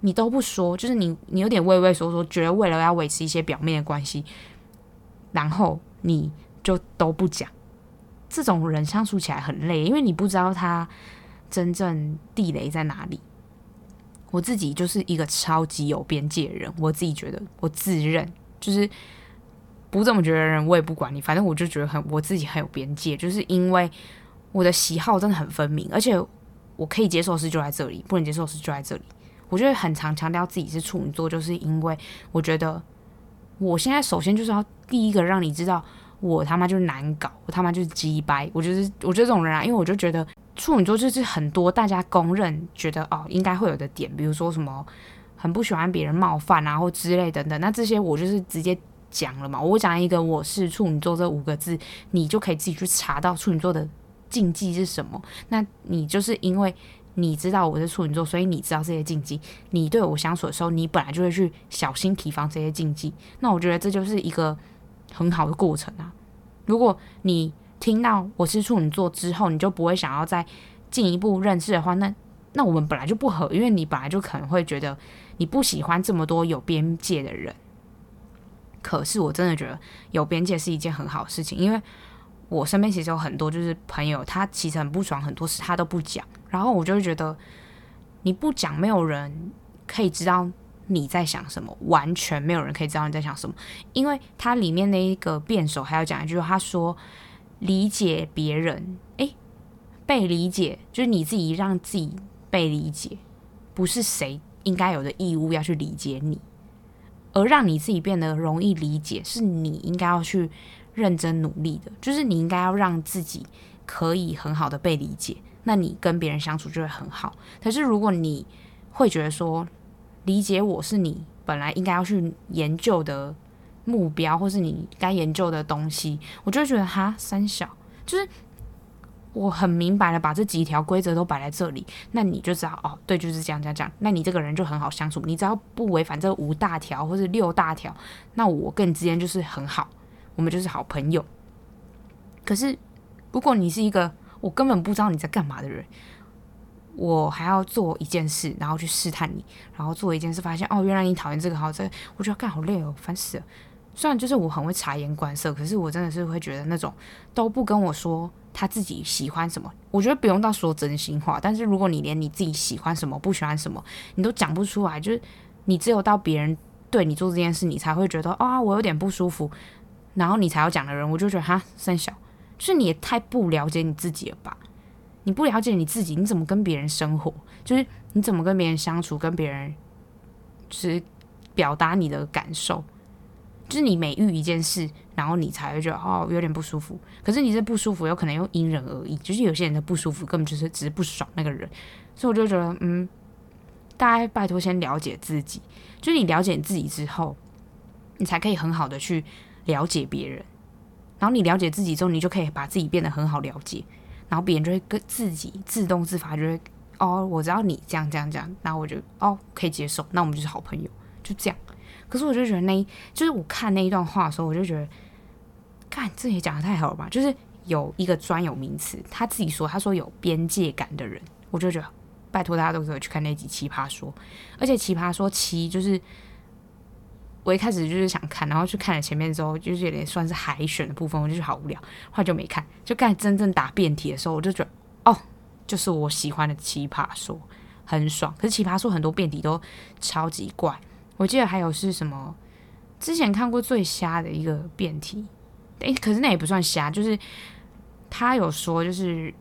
你都不说，就是你你有点畏畏缩缩，觉得为了要维持一些表面的关系，然后你就都不讲。这种人相处起来很累，因为你不知道他真正地雷在哪里。我自己就是一个超级有边界的人，我自己觉得，我自认就是。不这么觉得人，我也不管你。反正我就觉得很，我自己很有边界，就是因为我的喜好真的很分明，而且我可以接受的事就在这里，不能接受的事就在这里。我觉得很常强调自己是处女座，就是因为我觉得我现在首先就是要第一个让你知道，我他妈就是难搞，我他妈就是鸡掰。我就是我觉得这种人啊，因为我就觉得处女座就是很多大家公认觉得哦应该会有的点，比如说什么很不喜欢别人冒犯啊，或之类等等。那这些我就是直接。讲了嘛，我讲一个我是处女座这五个字，你就可以自己去查到处女座的禁忌是什么。那你就是因为你知道我是处女座，所以你知道这些禁忌。你对我相处的时候，你本来就会去小心提防这些禁忌。那我觉得这就是一个很好的过程啊。如果你听到我是处女座之后，你就不会想要再进一步认识的话，那那我们本来就不合，因为你本来就可能会觉得你不喜欢这么多有边界的人。可是我真的觉得有边界是一件很好的事情，因为我身边其实有很多就是朋友，他其实很不爽，很多事他都不讲，然后我就会觉得你不讲，没有人可以知道你在想什么，完全没有人可以知道你在想什么，因为他里面那一个辩手还要讲一句，他说理解别人，诶，被理解就是你自己让自己被理解，不是谁应该有的义务要去理解你。而让你自己变得容易理解，是你应该要去认真努力的。就是你应该要让自己可以很好的被理解，那你跟别人相处就会很好。可是如果你会觉得说，理解我是你本来应该要去研究的目标，或是你该研究的东西，我就觉得哈三小就是。我很明白的把这几条规则都摆在这里，那你就知道哦，对，就是这样这样这样。那你这个人就很好相处，你只要不违反这五大条或是六大条，那我跟你之间就是很好，我们就是好朋友。可是如果你是一个我根本不知道你在干嘛的人，我还要做一件事，然后去试探你，然后做一件事发现哦，原来你讨厌这个，好这，我觉得干好累哦，烦死了。虽然就是我很会察言观色，可是我真的是会觉得那种都不跟我说。他自己喜欢什么，我觉得不用到说真心话。但是如果你连你自己喜欢什么、不喜欢什么，你都讲不出来，就是你只有到别人对你做这件事，你才会觉得啊，我有点不舒服，然后你才要讲的人，我就觉得哈，三小，就是你也太不了解你自己了吧？你不了解你自己，你怎么跟别人生活？就是你怎么跟别人相处，跟别人就是表达你的感受。就是你每遇一件事，然后你才会觉得哦，有点不舒服。可是你这不舒服有可能又因人而异，就是有些人的不舒服根本就是只是不爽那个人。所以我就觉得，嗯，大家拜托先了解自己。就是你了解你自己之后，你才可以很好的去了解别人。然后你了解自己之后，你就可以把自己变得很好了解。然后别人就会跟自己自动自发就会哦，我知道你这样这样这样，然后我就哦可以接受，那我们就是好朋友，就这样。可是我就觉得那一，就是我看那一段话的时候，我就觉得，看这也讲得太好了吧？就是有一个专有名词，他自己说，他说有边界感的人，我就觉得拜托大家都可以去看那集《奇葩说》，而且《奇葩说》七就是我一开始就是想看，然后去看了前面之后，就是有点算是海选的部分，我就觉得好无聊，后来就没看。就看真正打辩题的时候，我就觉得哦，就是我喜欢的《奇葩说》，很爽。可是《奇葩说》很多辩题都超级怪。我记得还有是什么？之前看过最瞎的一个辩题，诶，可是那也不算瞎，就是他有说，就是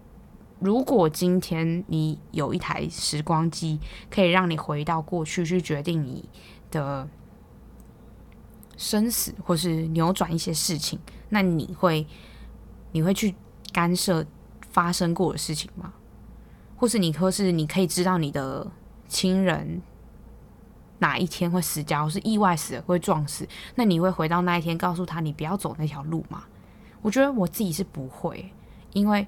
如果今天你有一台时光机，可以让你回到过去去决定你的生死，或是扭转一些事情，那你会你会去干涉发生过的事情吗？或是你或是你可以知道你的亲人？哪一天会死？掉是意外死，会撞死，那你会回到那一天，告诉他你不要走那条路吗？我觉得我自己是不会，因为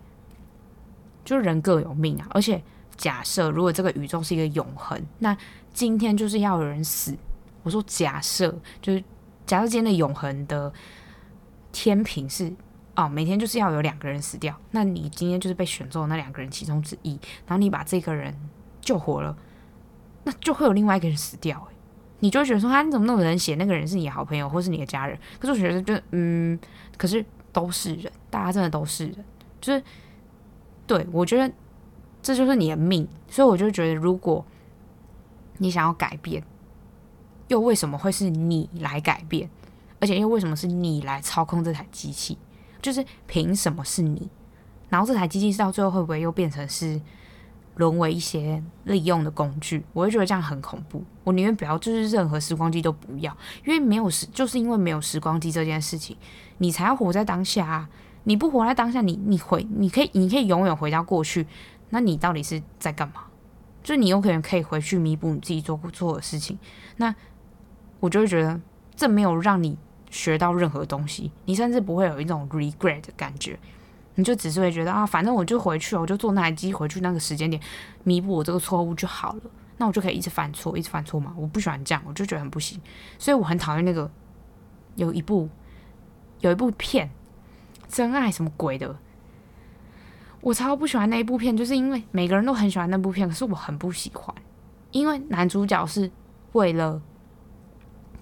就人各有命啊。而且假设如果这个宇宙是一个永恒，那今天就是要有人死。我说假设，就是假设今天的永恒的天平是哦，每天就是要有两个人死掉，那你今天就是被选中的那两个人其中之一，然后你把这个人救活了，那就会有另外一个人死掉，欸，你就会觉得说，啊，你怎么那么冷血？那个人是你好朋友或是你的家人？可是我觉得，就嗯，可是都是人，大家真的都是人，就是对我觉得这就是你的命，所以我就觉得，如果你想要改变，又为什么会是你来改变？而且又为什么是你来操控这台机器？就是凭什么是你？然后这台机器是到最后会不会又变成是沦为一些利用的工具？我会觉得这样很恐怖。我宁愿不要，就是任何时光机都不要，因为没有时，就是因为没有时光机这件事情，你才要活在当下啊！你不活在当下，你你回，你可以，你可以永远回到过去，那你到底是在干嘛？就你有可能可以回去弥补你自己做过做的事情，那我就会觉得这没有让你。学到任何东西，你甚至不会有一种 regret 的感觉，你就只是会觉得啊，反正我就回去，我就坐那台机回去那个时间点，弥补我这个错误就好了。那我就可以一直犯错，一直犯错嘛。我不喜欢这样，我就觉得很不行。所以我很讨厌那个有一部有一部片，真爱什么鬼的，我超不喜欢那一部片，就是因为每个人都很喜欢那部片，可是我很不喜欢，因为男主角是为了。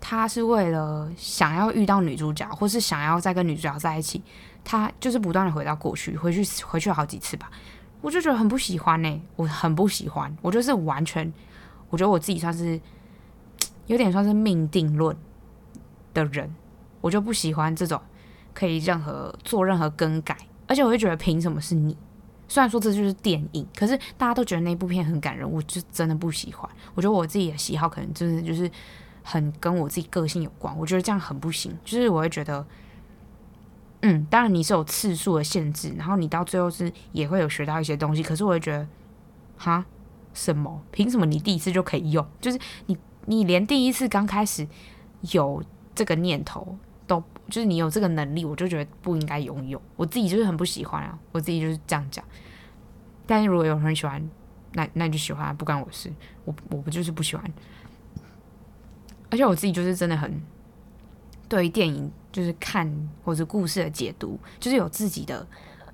他是为了想要遇到女主角，或是想要再跟女主角在一起，他就是不断的回到过去，回去回去好几次吧。我就觉得很不喜欢呢、我很不喜欢。我就是完全，我觉得我自己算是有点算是命定论的人，我就不喜欢这种可以任何做任何更改，而且我会觉得凭什么是你？虽然说这就是电影，可是大家都觉得那部片很感人，我就真的不喜欢。我觉得我自己的喜好可能真的就是。很跟我自己个性有关，我觉得这样很不行。就是我会觉得，嗯，当然你是有次数的限制，然后你到最后是也会有学到一些东西。可是我会觉得，哈，什么？凭什么你第一次就可以用？就是你，你连第一次刚开始有这个念头都，就是你有这个能力，我就觉得不应该拥有。我自己就是很不喜欢啊，我自己就是这样讲。但是如果有人喜欢，那那你就喜欢，不关我事。我我不就是不喜欢。而且我自己就是真的很对于电影，就是看或者故事的解读，就是有自己的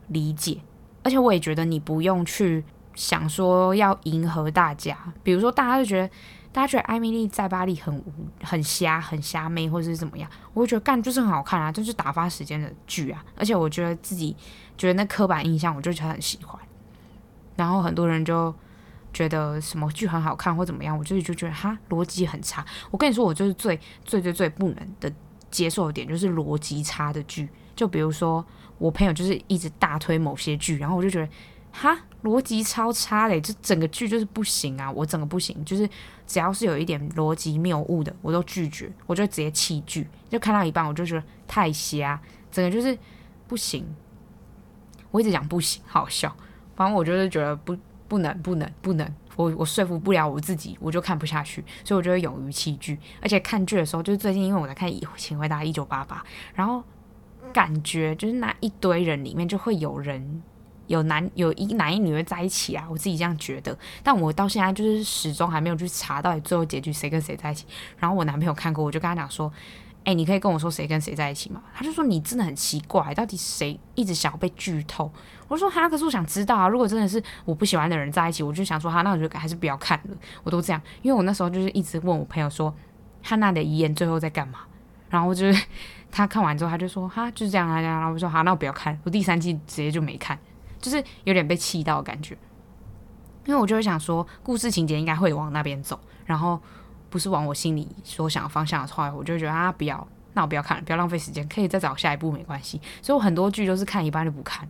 理解。而且我也觉得你不用去想说要迎合大家，比如说大家就觉得大家觉得艾米丽在巴黎很很瞎很瞎妹，或者是怎么样，我会觉得干就是很好看啊，就是打发时间的剧啊。而且我觉得自己觉得那刻板印象，我就觉得很喜欢。然后很多人就。觉得什么剧很好看或怎么样，我就是就觉得哈逻辑很差。我跟你说，我就是最最最最不能的接受的点就是逻辑差的剧。就比如说我朋友就是一直大推某些剧，然后我就觉得哈逻辑超差嘞，这整个剧就是不行啊，我整个不行，就是只要是有一点逻辑谬误的，我都拒绝，我就直接弃剧。就看到一半，我就觉得太瞎，整个就是不行。我一直讲不行，好笑。反正我就是觉得不。不能，不能，不能！我我说服不了我自己，我就看不下去，所以我就会勇于弃剧。而且看剧的时候，就是最近因为我在看《请回答一九八八》，然后感觉就是那一堆人里面就会有人有男有一男一女会在一起啊，我自己这样觉得。但我到现在就是始终还没有去查到底最后结局谁跟谁在一起。然后我男朋友看过，我就跟他讲说。哎、你可以跟我说谁跟谁在一起吗？他就说你真的很奇怪，到底谁一直想要被剧透？我说哈，可是我想知道啊。如果真的是我不喜欢的人在一起，我就想说哈，那我就还是不要看了。我都这样，因为我那时候就是一直问我朋友说，汉娜的遗言最后在干嘛？然后就是 他看完之后，他就说哈，就是这样啊。然后我说好，那我不要看。我第三季直接就没看，就是有点被气到的感觉。因为我就会想说，故事情节应该会往那边走，然后。不是往我心里所想的方向的话，我就觉得啊，不要，那我不要看了，不要浪费时间，可以再找下一部没关系。所以我很多剧都是看一半就不看，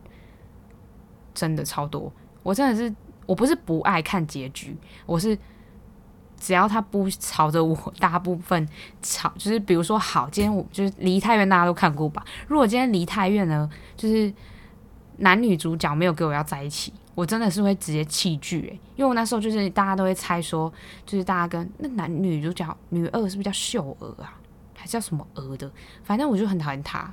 真的超多。我真的是，我不是不爱看结局，我是只要他不朝着我大部分朝，就是比如说好，今天我就是梨泰院大家都看过吧？如果今天梨泰院呢，就是男女主角没有跟我要在一起。我真的是会直接弃剧诶，因为我那时候就是大家都会猜说，就是大家跟那男女主角女二是不是叫秀娥啊，还是叫什么娥的？反正我就很讨厌她。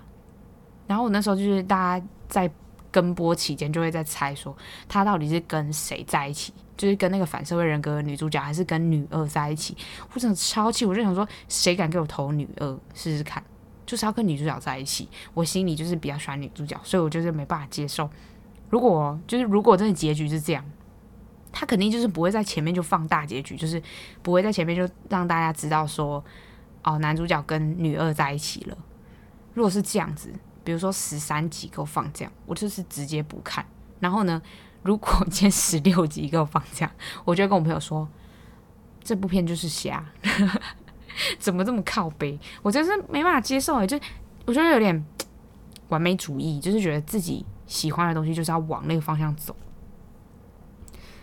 然后我那时候就是大家在跟播期间就会在猜说，她到底是跟谁在一起，就是跟那个反社会人格的女主角，还是跟女二在一起？我真的超气，我就想说，谁敢给我投女二试试看？就是要跟女主角在一起。我心里就是比较喜欢女主角，所以我就是没办法接受。如果就是如果真的结局是这样，他肯定就是不会在前面就放大结局，就是不会在前面就让大家知道说，哦，男主角跟女二在一起了。如果是这样子，比如说十三集给我放这样，我就是直接不看。然后呢，如果今天十六集给我放这样，我就跟我朋友说，这部片就是瞎，怎么这么靠北？我真是没办法接受哎，就我觉得有点 完美主义，就是觉得自己喜欢的东西就是要往那个方向走。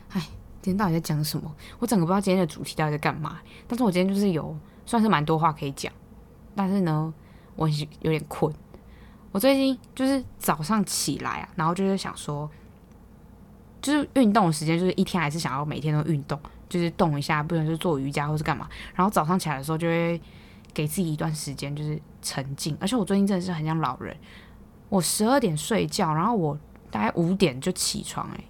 哎，今天到底在讲什么？我整个不知道今天的主题到底在干嘛。但是我今天就是有算是蛮多话可以讲，但是呢，我有点困。我最近就是早上起来啊，然后就是想说，就是运动的时间，就是一天还是想要每天都运动，就是动一下，不管是做瑜伽或是干嘛。然后早上起来的时候，就会给自己一段时间，就是沉静。而且我最近真的是很像老人，我十二点睡觉，然后我大概五点就起床，欸，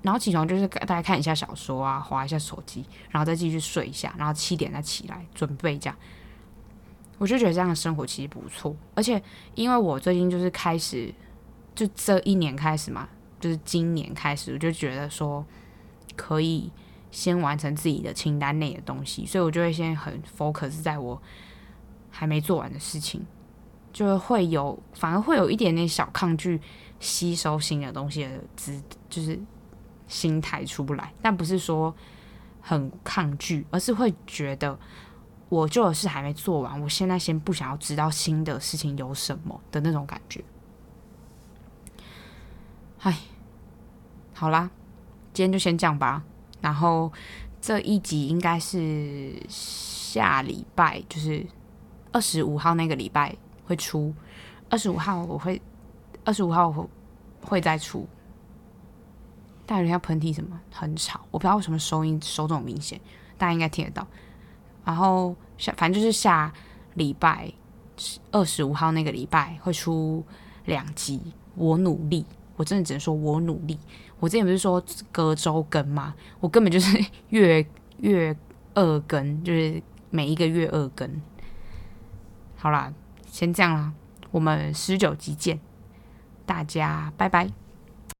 然后起床就是大概看一下小说啊，划一下手机，然后再继续睡一下，然后七点再起来准备这样。我就觉得这样的生活其实不错，而且因为我最近就是开始，就这一年开始嘛，就是今年开始，我就觉得说可以先完成自己的清单内的东西，所以我就会先很 focus 在我还没做完的事情，就会有反而会有一点点小抗拒吸收新的东西的姿，就是心态出不来，但不是说很抗拒，而是会觉得。我旧的事还没做完，我现在先不想要知道新的事情有什么的那种感觉。唉，好啦，今天就先这样吧。然后这一集应该是下礼拜，就是二十五号那个礼拜会出。二十五号我会，二十五号我会再出。但有人要喷嚏什么，很吵，我不知道为什么收音收这么明显，大家应该听得到。然后下，反正就是下礼拜二十五号那个礼拜会出两集。我努力，我真的只能说我努力。我之前不是说隔周更吗？我根本就是 月月二更，就是每一个月二更。好啦，先这样啦，我们十九集见，大家拜拜。